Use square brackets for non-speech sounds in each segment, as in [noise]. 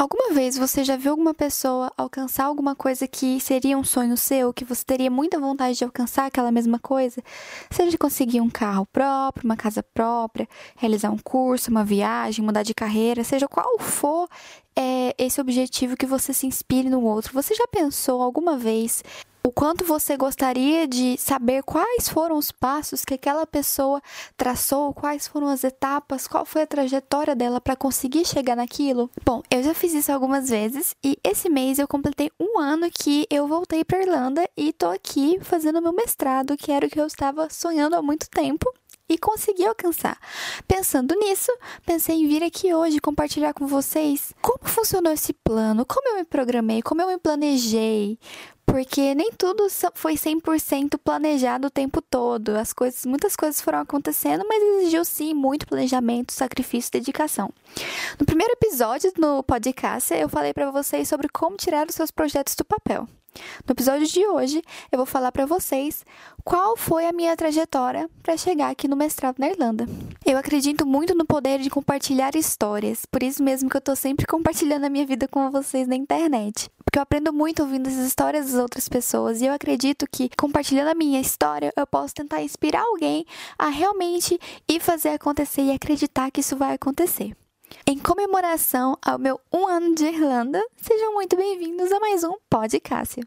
Alguma vez você já viu alguma pessoa alcançar alguma coisa que seria um sonho seu, que você teria muita vontade de alcançar aquela mesma coisa? Seja conseguir um carro próprio, uma casa própria, realizar um curso, uma viagem, mudar de carreira, seja qual for é, esse objetivo que você se inspire no outro. Você já pensou alguma vez o quanto você gostaria de saber quais foram os passos que aquela pessoa traçou, quais foram as etapas, qual foi a trajetória dela para conseguir chegar naquilo? Bom, eu já fiz isso algumas vezes e esse mês eu completei um ano que eu voltei para Irlanda e tô aqui fazendo meu mestrado, que era o que eu estava sonhando há muito tempo e consegui alcançar. Pensando nisso, pensei em vir aqui hoje compartilhar com vocês como funcionou esse plano, como eu me programei, como eu me planejei, porque nem tudo foi 100% planejado o tempo todo. As coisas, muitas coisas foram acontecendo, mas exigiu sim muito planejamento, sacrifício e dedicação. No primeiro episódio no podcast, eu falei para vocês sobre como tirar os seus projetos do papel. No episódio de hoje, eu vou falar para vocês qual foi a minha trajetória para chegar aqui no mestrado na Irlanda. Eu acredito muito no poder de compartilhar histórias, por isso mesmo que eu tô sempre compartilhando a minha vida com vocês na internet. Porque eu aprendo muito ouvindo as histórias das outras pessoas e eu acredito que compartilhando a minha história, eu posso tentar inspirar alguém a realmente ir fazer acontecer e acreditar que isso vai acontecer. Em comemoração ao meu um ano de Irlanda, sejam muito bem-vindos a mais um podcast.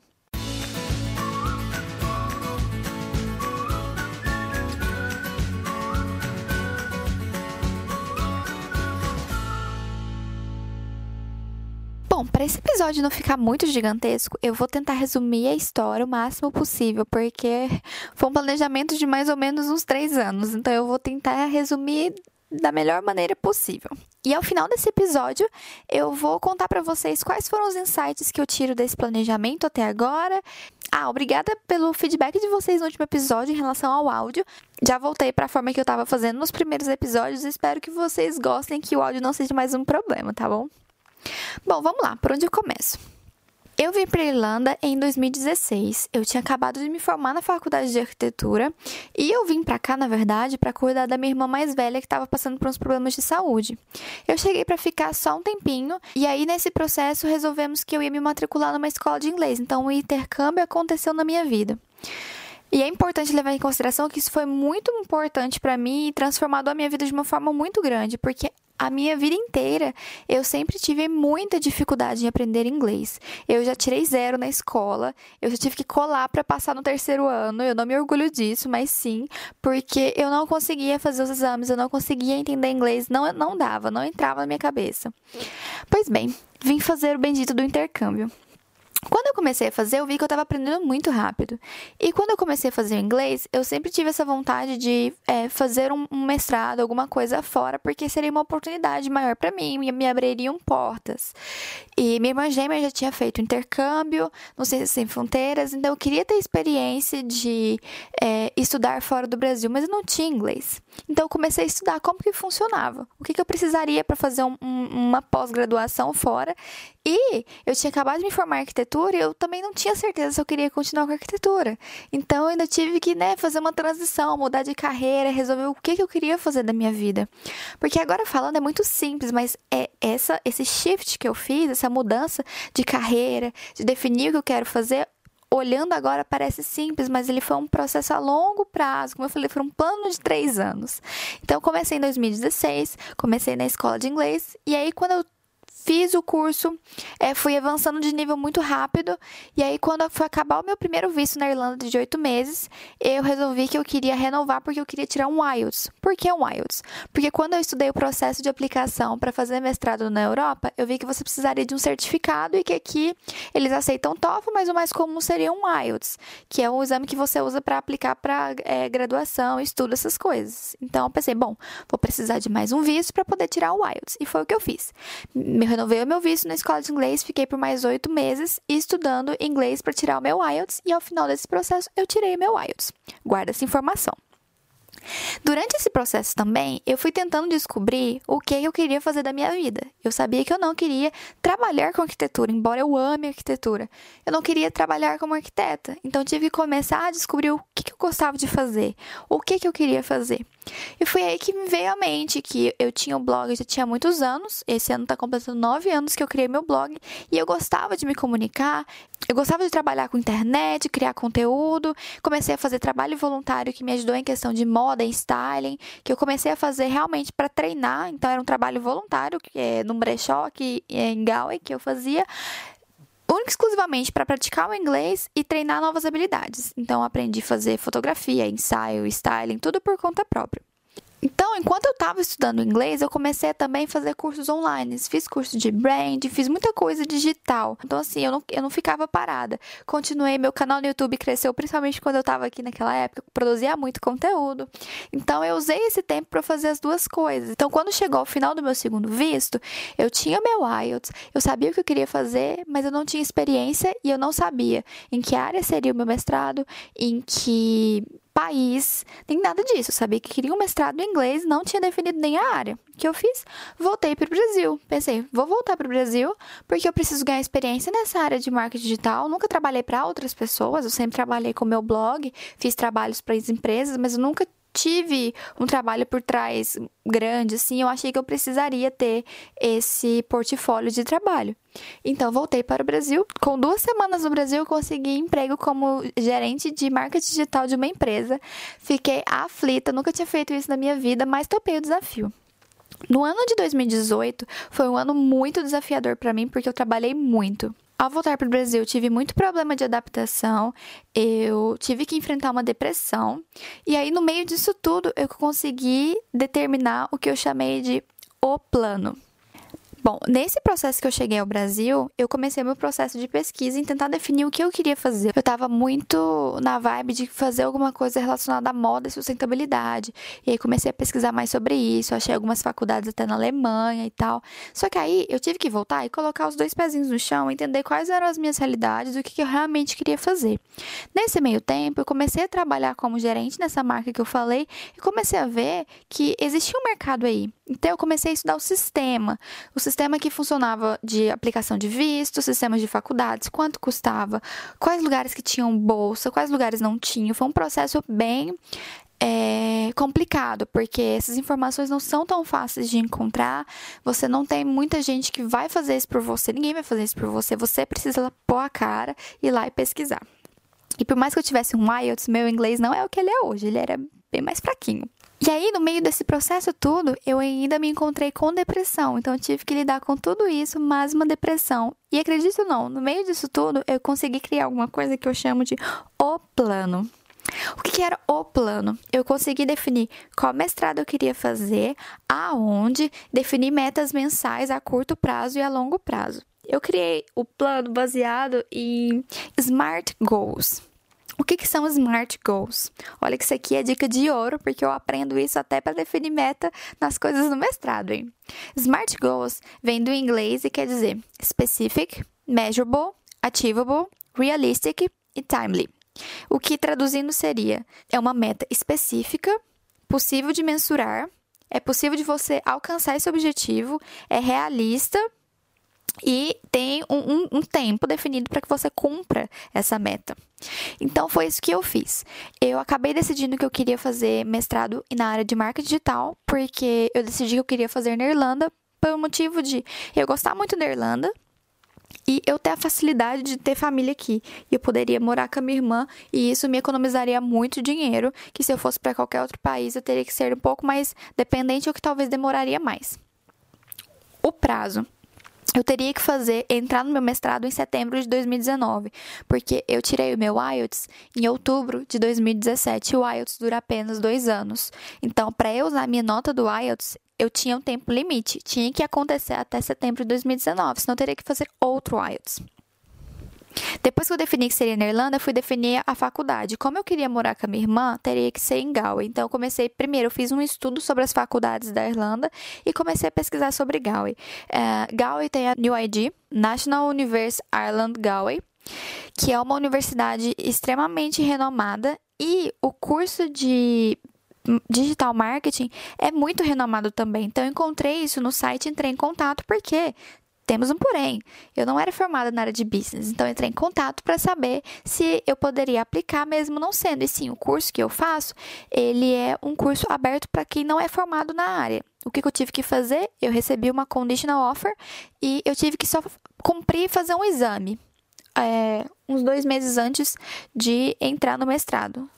Bom, para esse episódio não ficar muito gigantesco, eu vou tentar resumir a história o máximo possível, porque foi um planejamento de mais ou menos uns três anos, então eu vou tentar resumir da melhor maneira possível. E ao final desse episódio, eu vou contar para vocês quais foram os insights que eu tiro desse planejamento até agora. Ah, obrigada pelo feedback de vocês no último episódio em relação ao áudio. Já voltei para a forma que eu estava fazendo nos primeiros episódios. Espero que vocês gostem, que o áudio não seja mais um problema, tá bom? Bom, vamos lá, por onde eu começo? Eu vim para Irlanda em 2016. Eu tinha acabado de me formar na faculdade de arquitetura e eu vim para cá, na verdade, para cuidar da minha irmã mais velha que estava passando por uns problemas de saúde. Eu cheguei para ficar só um tempinho e aí nesse processo resolvemos que eu ia me matricular numa escola de inglês. Então o intercâmbio aconteceu na minha vida. E é importante levar em consideração que isso foi muito importante para mim e transformado a minha vida de uma forma muito grande, porque a minha vida inteira eu sempre tive muita dificuldade em aprender inglês. Eu já tirei zero na escola, eu já tive que colar para passar no terceiro ano. Eu não me orgulho disso, mas sim, porque eu não conseguia fazer os exames, eu não conseguia entender inglês, não, não dava, não entrava na minha cabeça. Pois bem, vim fazer o bendito do intercâmbio. Quando eu comecei a fazer, eu vi que eu estava aprendendo muito rápido. E quando eu comecei a fazer inglês, eu sempre tive essa vontade de é, fazer um, um, mestrado, alguma coisa fora, porque seria uma oportunidade maior para mim, me, me abririam portas. E minha irmã gêmea já tinha feito intercâmbio no Ciências Sem Fronteiras, então eu queria ter experiência de é, estudar fora do Brasil, mas eu não tinha inglês. Então eu comecei a estudar como que funcionava, o que, que eu precisaria para fazer um, um, uma pós-graduação fora. E eu tinha acabado de me formar em arquitetura e eu também não tinha certeza se eu queria continuar com arquitetura. Então eu ainda tive que né, fazer uma transição, mudar de carreira, resolver o que, que eu queria fazer da minha vida. Porque agora falando é muito simples, mas é essa, esse shift que eu fiz, essa mudança de carreira, de definir o que eu quero fazer, olhando agora parece simples, mas ele foi um processo a longo prazo. Como eu falei, foi um plano de três anos. Então, comecei em 2016, comecei na escola de inglês, e aí, quando eu fiz o curso, é, fui avançando de nível muito rápido. E aí, quando foi acabar o meu primeiro visto na Irlanda de oito meses, eu resolvi que eu queria renovar porque eu queria tirar um IELTS. Por que um IELTS? Porque quando eu estudei o processo de aplicação para fazer mestrado na Europa, eu vi que você precisaria de um certificado e que aqui eles aceitam TOEFL, mas o mais comum seria um IELTS, que é o exame que você usa para aplicar para é, graduação, estudo, essas coisas. Então, eu pensei, bom, vou precisar de mais um visto para poder tirar o IELTS. E foi o que eu fiz. Me renovei o meu visto na escola de inglês, fiquei por mais oito meses estudando inglês para tirar o meu IELTS e ao final desse processo eu tirei o meu IELTS. Guarda essa informação. Durante esse processo também, eu fui tentando descobrir o que eu queria fazer da minha vida. Eu sabia que eu não queria trabalhar com arquitetura, embora eu ame arquitetura. Eu não queria trabalhar como arquiteta. Então tive que começar a descobrir o que eu gostava de fazer, o que eu queria fazer. E foi aí que me veio à mente que eu tinha um blog já tinha muitos anos. Esse ano está completando nove anos que eu criei meu blog e eu gostava de me comunicar. Eu gostava de trabalhar com internet, criar conteúdo. Comecei a fazer trabalho voluntário que me ajudou em questão de moda e styling, que eu comecei a fazer realmente para treinar. Então era um trabalho voluntário que é num brechó aqui em Galway que eu fazia única exclusivamente para praticar o inglês e treinar novas habilidades. Então aprendi a fazer fotografia, ensaio, styling, tudo por conta própria. Então, enquanto eu estava estudando inglês, eu comecei a também fazer cursos online. Fiz curso de brand, fiz muita coisa digital. Então, assim, eu não, eu não ficava parada. Continuei, meu canal no YouTube cresceu, principalmente quando eu estava aqui naquela época, produzia muito conteúdo. Então, eu usei esse tempo para fazer as duas coisas. Então, quando chegou ao final do meu segundo visto, eu tinha meu IELTS, eu sabia o que eu queria fazer, mas eu não tinha experiência e eu não sabia em que área seria o meu mestrado, em que país, nem nada disso. Eu sabia que queria um mestrado em inglês, não tinha definido nem a área. O que eu fiz? Voltei para o Brasil. Pensei, vou voltar para o Brasil porque eu preciso ganhar experiência nessa área de marketing digital. Nunca trabalhei para outras pessoas, eu sempre trabalhei com meu blog, fiz trabalhos para as empresas, mas eu nunca tive um trabalho por trás grande, assim, eu achei que eu precisaria ter esse portfólio de trabalho. Então, voltei para o Brasil. Com duas semanas no Brasil, eu consegui emprego como gerente de marketing digital de uma empresa. Fiquei aflita, nunca tinha feito isso na minha vida, mas topei o desafio. No ano de 2018, foi um ano muito desafiador para mim, porque eu trabalhei muito. Ao voltar para o Brasil, eu tive muito problema de adaptação, eu tive que enfrentar uma depressão, e aí no meio disso tudo eu consegui determinar o que eu chamei de o plano. Bom, nesse processo que eu cheguei ao Brasil, eu comecei meu processo de pesquisa em tentar definir o que eu queria fazer. Eu estava muito na vibe de fazer alguma coisa relacionada à moda e sustentabilidade. E aí comecei a pesquisar mais sobre isso, achei algumas faculdades até na Alemanha e tal. Só que aí eu tive que voltar e colocar os dois pezinhos no chão, entender quais eram as minhas realidades, o que eu realmente queria fazer. Nesse meio tempo, eu comecei a trabalhar como gerente nessa marca que eu falei e comecei a ver que existia um mercado aí. Então eu comecei a estudar o sistema, o sistema que funcionava de aplicação de visto, sistemas de faculdades, quanto custava, quais lugares que tinham bolsa, quais lugares não tinham. Foi um processo bem é, complicado, porque essas informações não são tão fáceis de encontrar. Você não tem muita gente que vai fazer isso por você, ninguém vai fazer isso por você. Você precisa pôr a cara, ir lá e pesquisar. E por mais que eu tivesse um IELTS, meu inglês não é o que ele é hoje, ele era bem mais fraquinho. E aí, no meio desse processo tudo, eu ainda me encontrei com depressão. Então, tive que lidar com tudo isso, mais uma depressão. E acredite ou não, no meio disso tudo, eu consegui criar alguma coisa que eu chamo de o plano. O que era o plano? Eu consegui definir qual mestrado eu queria fazer, aonde, definir metas mensais a curto prazo e a longo prazo. Eu criei o plano baseado em SMART Goals. O que, que, são SMART Goals? Olha que isso aqui é dica de ouro, porque eu aprendo isso até para definir meta nas coisas do mestrado, hein? SMART Goals vem do inglês e quer dizer specific, measurable, achievable, realistic e timely. O que traduzindo seria: é uma meta específica, possível de mensurar, é possível de você alcançar esse objetivo, é realista e tem um, um, um tempo definido para que você cumpra essa meta. Então foi isso que eu fiz. Eu acabei decidindo que eu queria fazer mestrado na área de marketing digital, porque eu decidi que eu queria fazer na Irlanda pelo motivo de eu gostar muito da Irlanda e eu ter a facilidade de ter família aqui. E eu poderia morar com a minha irmã e isso me economizaria muito dinheiro, que se eu fosse para qualquer outro país eu teria que ser um pouco mais dependente ou que talvez demoraria mais. O prazo eu teria que fazer, entrar no meu mestrado em setembro de 2019, porque eu tirei o meu IELTS em outubro de 2017 e o IELTS dura apenas dois anos. Então, para eu usar minha nota do IELTS, eu tinha um tempo limite, tinha que acontecer até setembro de 2019, senão eu teria que fazer outro IELTS. Depois que eu defini que seria na Irlanda, fui definir a faculdade. Como eu queria morar com a minha irmã, teria que ser em Galway. Então, eu comecei primeiro, eu fiz um estudo sobre as faculdades da Irlanda e comecei a pesquisar sobre Galway. Uh, Galway tem a New ID, National University Ireland Galway, que é uma universidade extremamente renomada e o curso de digital marketing é muito renomado também. Então, eu encontrei isso no site, entrei em contato, porque temos um porém. Eu não era formada na área de business, então entrei em contato para saber se eu poderia aplicar mesmo não sendo. E sim, o curso que eu faço, ele é um curso aberto para quem não é formado na área. O que, que eu tive que fazer? Eu recebi uma conditional offer e eu tive que só cumprir e fazer um exame. É, uns dois meses antes de entrar no mestrado.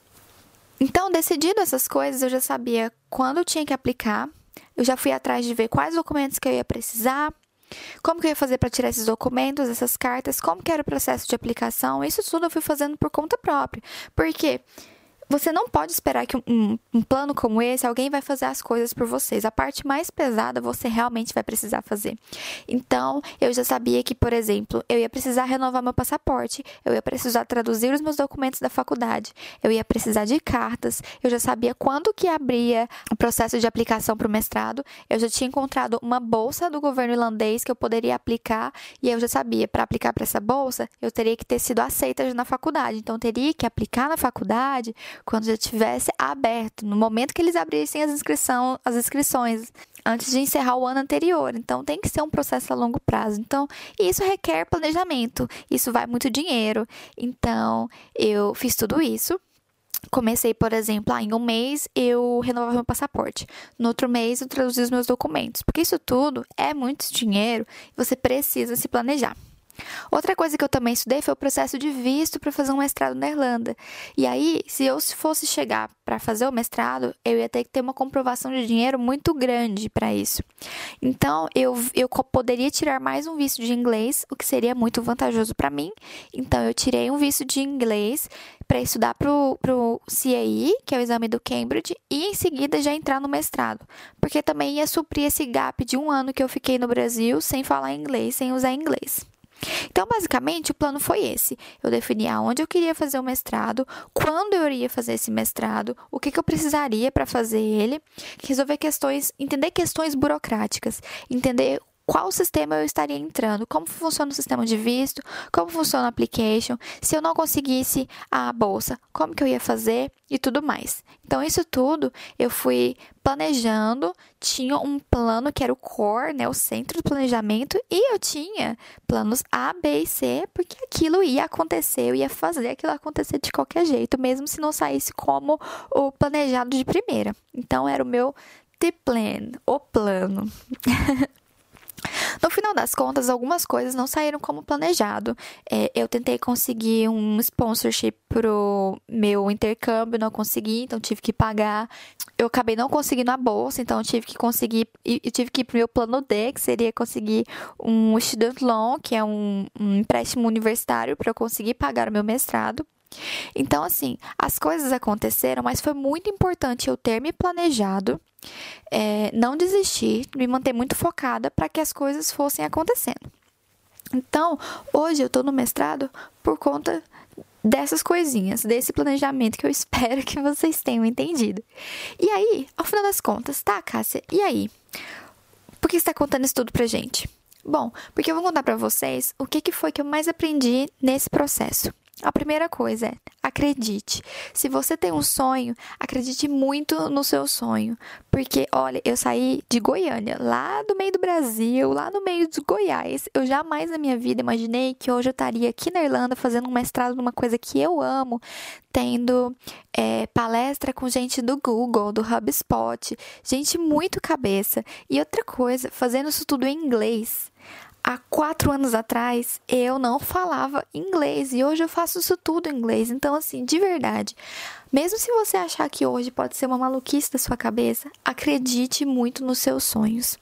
Então, decidido essas coisas, eu já sabia quando eu tinha que aplicar, eu já fui atrás de ver quais documentos que eu ia precisar, como que eu ia fazer para tirar esses documentos, essas cartas, como que era o processo de aplicação, isso tudo eu fui fazendo por conta própria. Porque você não pode esperar que um, um, plano como esse, alguém vai fazer as coisas por vocês. A parte mais pesada você realmente vai precisar fazer. Então, eu já sabia que, por exemplo, eu ia precisar renovar meu passaporte, eu ia precisar traduzir os meus documentos da faculdade, eu ia precisar de cartas, eu já sabia quando que abria o processo de aplicação para o mestrado, eu já tinha encontrado uma bolsa do governo irlandês que eu poderia aplicar e eu já sabia, para aplicar para essa bolsa, eu teria que ter sido aceita na faculdade. Então, teria que aplicar na faculdade quando já tivesse aberto, no momento que eles abrissem as, inscrição, as inscrições, antes de encerrar o ano anterior. Então, tem que ser um processo a longo prazo. Então, isso requer planejamento, isso vai muito dinheiro. Então, eu fiz tudo isso. Comecei, por exemplo, ah, em um mês eu renovava meu passaporte. No outro mês eu traduzia os meus documentos. Porque isso tudo é muito dinheiro e você precisa se planejar. Outra coisa que eu também estudei foi o processo de visto para fazer um mestrado na Irlanda. E aí, se eu fosse chegar para fazer o mestrado, eu ia ter que ter uma comprovação de dinheiro muito grande para isso. Então, eu, eu poderia tirar mais um visto de inglês, o que seria muito vantajoso para mim. Então, eu tirei um visto de inglês para estudar para o CAE, que é o exame do Cambridge, e em seguida já entrar no mestrado, porque também ia suprir esse gap de um ano que eu fiquei no Brasil sem falar inglês, sem usar inglês. Então, basicamente, o plano foi esse. Eu defini aonde eu queria fazer o mestrado, quando eu iria fazer esse mestrado, o que, que eu precisaria para fazer ele, resolver questões, entender questões burocráticas, entender qual sistema eu estaria entrando, como funciona o sistema de visto, como funciona o application, se eu não conseguisse a bolsa, como que eu ia fazer e tudo mais. Então isso tudo eu fui planejando, tinha um plano que era o core, né, o centro do planejamento, e eu tinha planos A, B e C, porque aquilo ia acontecer, eu ia fazer aquilo acontecer de qualquer jeito, mesmo se não saísse como o planejado de primeira. Então era o meu T-plan, o plano. [laughs] No final das contas, algumas coisas não saíram como planejado. É, eu tentei conseguir um sponsorship pro meu intercâmbio, não consegui, então tive que pagar. Eu acabei não conseguindo a bolsa, então tive que conseguir, eu tive que ir pro meu plano D, que seria conseguir um student loan, que é um, um empréstimo universitário para eu conseguir pagar o meu mestrado. Então, assim, as coisas aconteceram, mas foi muito importante eu ter me planejado, é, não desistir, me manter muito focada para que as coisas fossem acontecendo. Então, hoje eu estou no mestrado por conta dessas coisinhas, desse planejamento que eu [laughs] espero que vocês tenham entendido. E aí, ao final das contas, tá, Cássia? E aí? Por que está contando isso tudo pra gente? Bom, porque eu vou contar para vocês o que, que foi que eu mais aprendi nesse processo. A primeira coisa é acredite. Se você tem um sonho, acredite muito no seu sonho. Porque, olha, eu saí de Goiânia, lá do meio do Brasil, lá no meio de Goiás. Eu jamais na minha vida imaginei que hoje eu estaria aqui na Irlanda fazendo um mestrado numa coisa que eu amo, tendo é, palestra com gente do Google, do HubSpot, gente muito cabeça. E outra coisa, fazendo isso tudo em inglês há quatro anos atrás eu não falava inglês e hoje eu faço isso tudo em inglês. Então, assim, de verdade, mesmo se você achar que hoje pode ser uma maluquice da sua cabeça, acredite muito nos seus sonhos.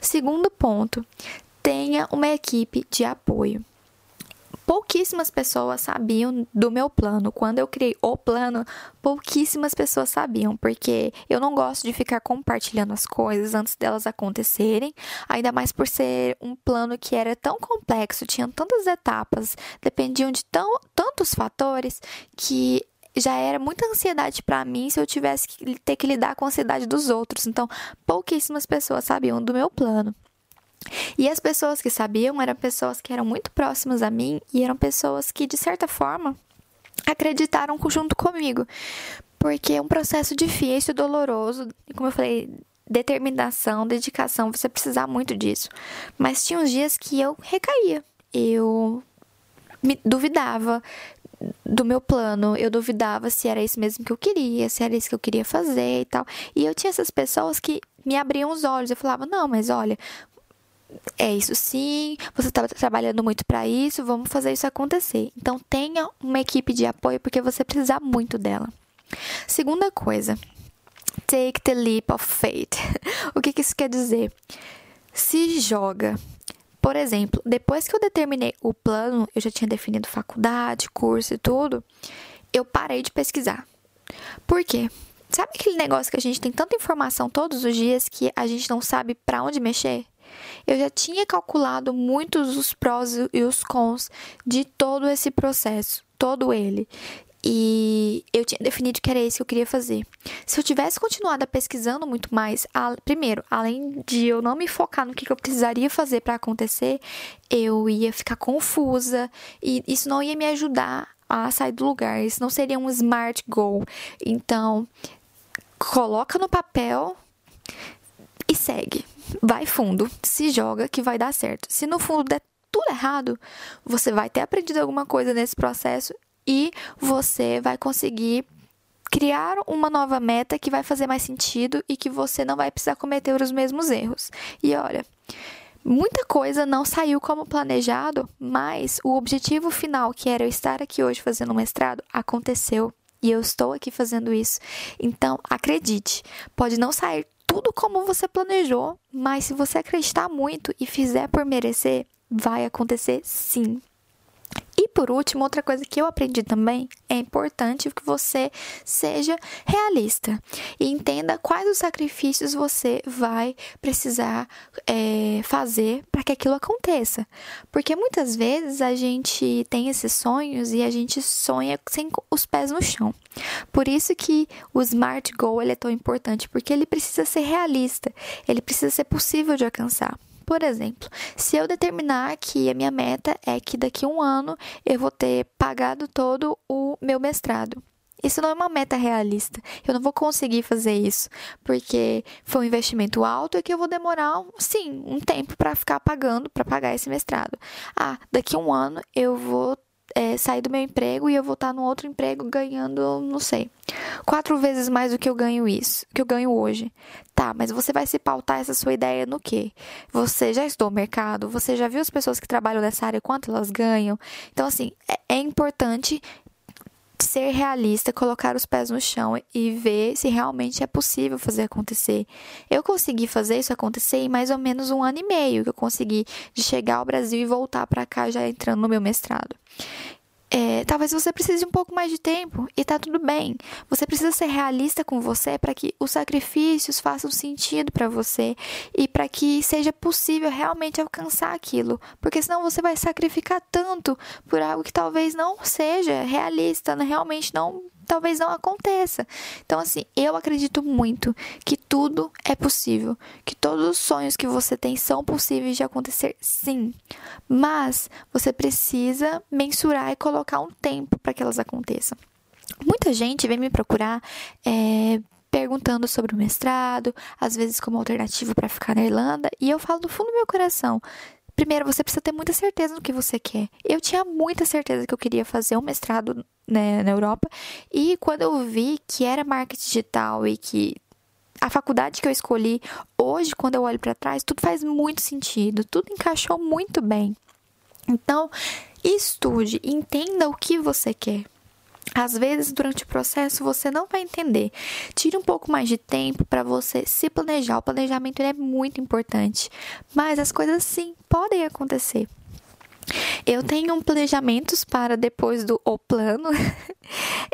Segundo ponto, tenha uma equipe de apoio pouquíssimas pessoas sabiam do meu plano. Quando eu criei o plano, pouquíssimas pessoas sabiam, porque eu não gosto de ficar compartilhando as coisas antes delas acontecerem, ainda mais por ser um plano que era tão complexo, tinha tantas etapas, dependiam de tão, tantos fatores que já era muita ansiedade para mim se eu tivesse que ter que lidar com a ansiedade dos outros. Então, pouquíssimas pessoas sabiam do meu plano. E as pessoas que sabiam eram pessoas que eram muito próximas a mim e eram pessoas que, de certa forma, acreditaram junto comigo. porque é um processo difícil, doloroso, e como eu falei, determinação, dedicação, você precisar muito disso. Mas tinha uns dias que eu recaía. Eu me duvidava do meu plano, eu duvidava se era isso mesmo que eu queria, se era isso que eu queria fazer e tal. E eu tinha essas pessoas que me abriam os olhos. Eu falava: "Não, mas olha, é isso sim, você está trabalhando muito para isso, vamos fazer isso acontecer. Então tenha uma equipe de apoio porque você precisa muito dela. Segunda coisa, take the leap of faith. [laughs] o que, que isso quer dizer? Se joga. Por exemplo, depois que eu determinei o plano, eu já tinha definido faculdade, curso e tudo, eu parei de pesquisar. Por quê? Sabe aquele negócio que a gente tem tanta informação todos os dias que a gente não sabe para onde mexer? Eu já tinha calculado muitos os prós e os cons de todo esse processo, todo ele. E eu tinha definido que era isso que eu queria fazer. Se eu tivesse continuado pesquisando muito mais, a, primeiro, além de eu não me focar no que, que eu precisaria fazer para acontecer, eu ia ficar confusa e isso não ia me ajudar a sair do lugar. Isso não seria um smart goal. Então, coloca no papel segue. Vai fundo, se joga que vai dar certo. Se no fundo der tudo errado, você vai ter aprendido alguma coisa nesse processo e você vai conseguir criar uma nova meta que vai fazer mais sentido e que você não vai precisar cometer os mesmos erros. E olha, muita coisa não saiu como planejado, mas o objetivo final, que era eu estar aqui hoje fazendo um mestrado, aconteceu. E eu estou aqui fazendo isso. Então, acredite, pode não sair tudo como você planejou, mas se você acreditar muito e fizer por merecer, vai acontecer sim. E por último, outra coisa que eu aprendi também é importante que você seja realista e entenda quais os sacrifícios você vai precisar é, fazer para que aquilo aconteça. Porque muitas vezes a gente tem esses sonhos e a gente sonha sem os pés no chão. Por isso que o Smart Goal ele é tão importante, porque ele precisa ser realista, ele precisa ser possível de alcançar. Por exemplo, se eu determinar que a minha meta é que daqui a um ano eu vou ter pagado todo o meu mestrado. Isso não é uma meta realista. Eu não vou conseguir fazer isso, porque foi um investimento alto e que eu vou demorar, sim, um tempo para ficar pagando, para pagar esse mestrado. Ah, daqui a um ano eu vou é, sair do meu emprego e eu vou estar no outro emprego ganhando, não sei, quatro vezes mais do que eu ganho isso, que eu ganho hoje. Tá, mas você vai se pautar essa sua ideia no quê? Você já estudou o mercado? Você já viu as pessoas que trabalham nessa área, quanto elas ganham? Então, assim, é, é importante ser realista, colocar os pés no chão e ver se realmente é possível fazer acontecer. Eu consegui fazer isso acontecer em mais ou menos um ano e meio que eu consegui de chegar ao Brasil e voltar para cá já entrando no meu mestrado. É, talvez você precise um pouco mais de tempo e tá tudo bem. Você precisa ser realista com você para que os sacrifícios façam sentido para você e para que seja possível realmente alcançar aquilo, porque senão você vai sacrificar tanto por algo que talvez não seja realista, né? realmente não talvez não aconteça. Então, assim, eu acredito muito que tudo é possível, que todos os sonhos que você tem são possíveis de acontecer, sim. Mas você precisa mensurar e colocar um tempo para que elas aconteçam. Muita gente vem me procurar. É, perguntando sobre o mestrado, às vezes como alternativa para ficar na Irlanda, e eu falo do fundo do meu coração, Primeiro, você precisa ter muita certeza no que você quer. Eu tinha muita certeza que eu queria fazer um mestrado né, na Europa, e quando eu vi que era marketing digital e que a faculdade que eu escolhi, hoje, quando eu olho para trás, tudo faz muito sentido, tudo encaixou muito bem. Então, estude, entenda o que você quer. Às vezes, durante o processo, você não vai entender. Tire um pouco mais de tempo para você se planejar. O planejamento é muito importante. Mas as coisas sim podem acontecer. Eu tenho planejamentos para depois do o plano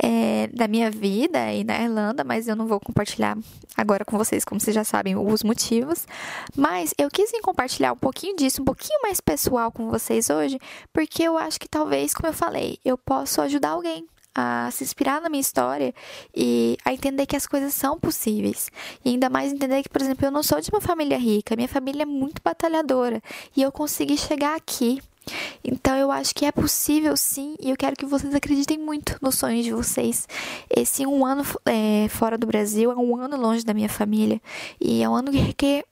é, [laughs] da minha vida e na Irlanda, mas eu não vou compartilhar agora com vocês, como vocês já sabem, os motivos. Mas eu quis compartilhar um pouquinho disso, um pouquinho mais pessoal com vocês hoje, porque eu acho que talvez, como eu falei, eu posso ajudar alguém a se inspirar na minha história e a entender que as coisas são possíveis. E ainda mais entender que, por exemplo, eu não sou de uma família rica, minha família é muito batalhadora e eu consegui chegar aqui. Então eu acho que é possível sim, e eu quero que vocês acreditem muito nos sonhos de vocês. Esse um ano é, fora do Brasil é um ano longe da minha família, e é um ano que,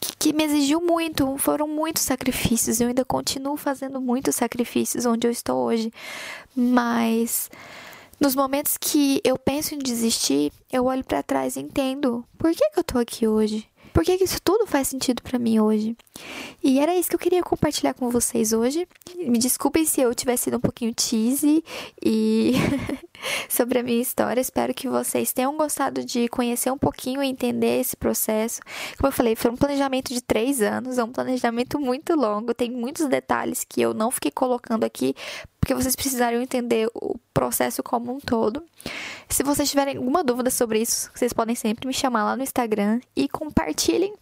que que me exigiu muito, foram muitos sacrifícios. Eu ainda continuo fazendo muitos sacrifícios onde eu estou hoje, mas nos momentos que eu penso em desistir, eu olho para trás e entendo por que, que eu tô aqui hoje. Por que, que isso tudo faz sentido para mim hoje? E era isso que eu queria compartilhar com vocês hoje. Me desculpem se eu tivesse sido um pouquinho cheesy e [laughs] sobre a minha história. Espero que vocês tenham gostado de conhecer um pouquinho e entender esse processo. Como eu falei, foi um planejamento de três anos, é um planejamento muito longo, tem muitos detalhes que eu não fiquei colocando aqui porque vocês precisariam entender o processo como um todo. Se vocês tiverem alguma dúvida sobre isso, vocês podem sempre me chamar lá no Instagram e compartilhem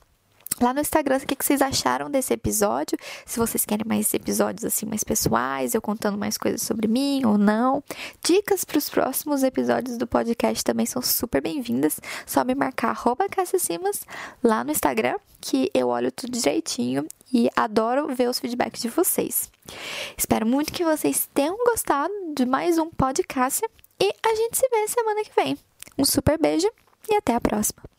lá no Instagram o que vocês acharam desse episódio. Se vocês querem mais episódios assim mais pessoais, eu contando mais coisas sobre mim ou não. Dicas para os próximos episódios do podcast também são super bem-vindas. Só me marcar arroba Simas lá no Instagram, que eu olho tudo direitinho e adoro ver os feedbacks de vocês. Espero muito que vocês tenham gostado de mais um podcast e a gente se vê semana que vem. Um super beijo e até a próxima.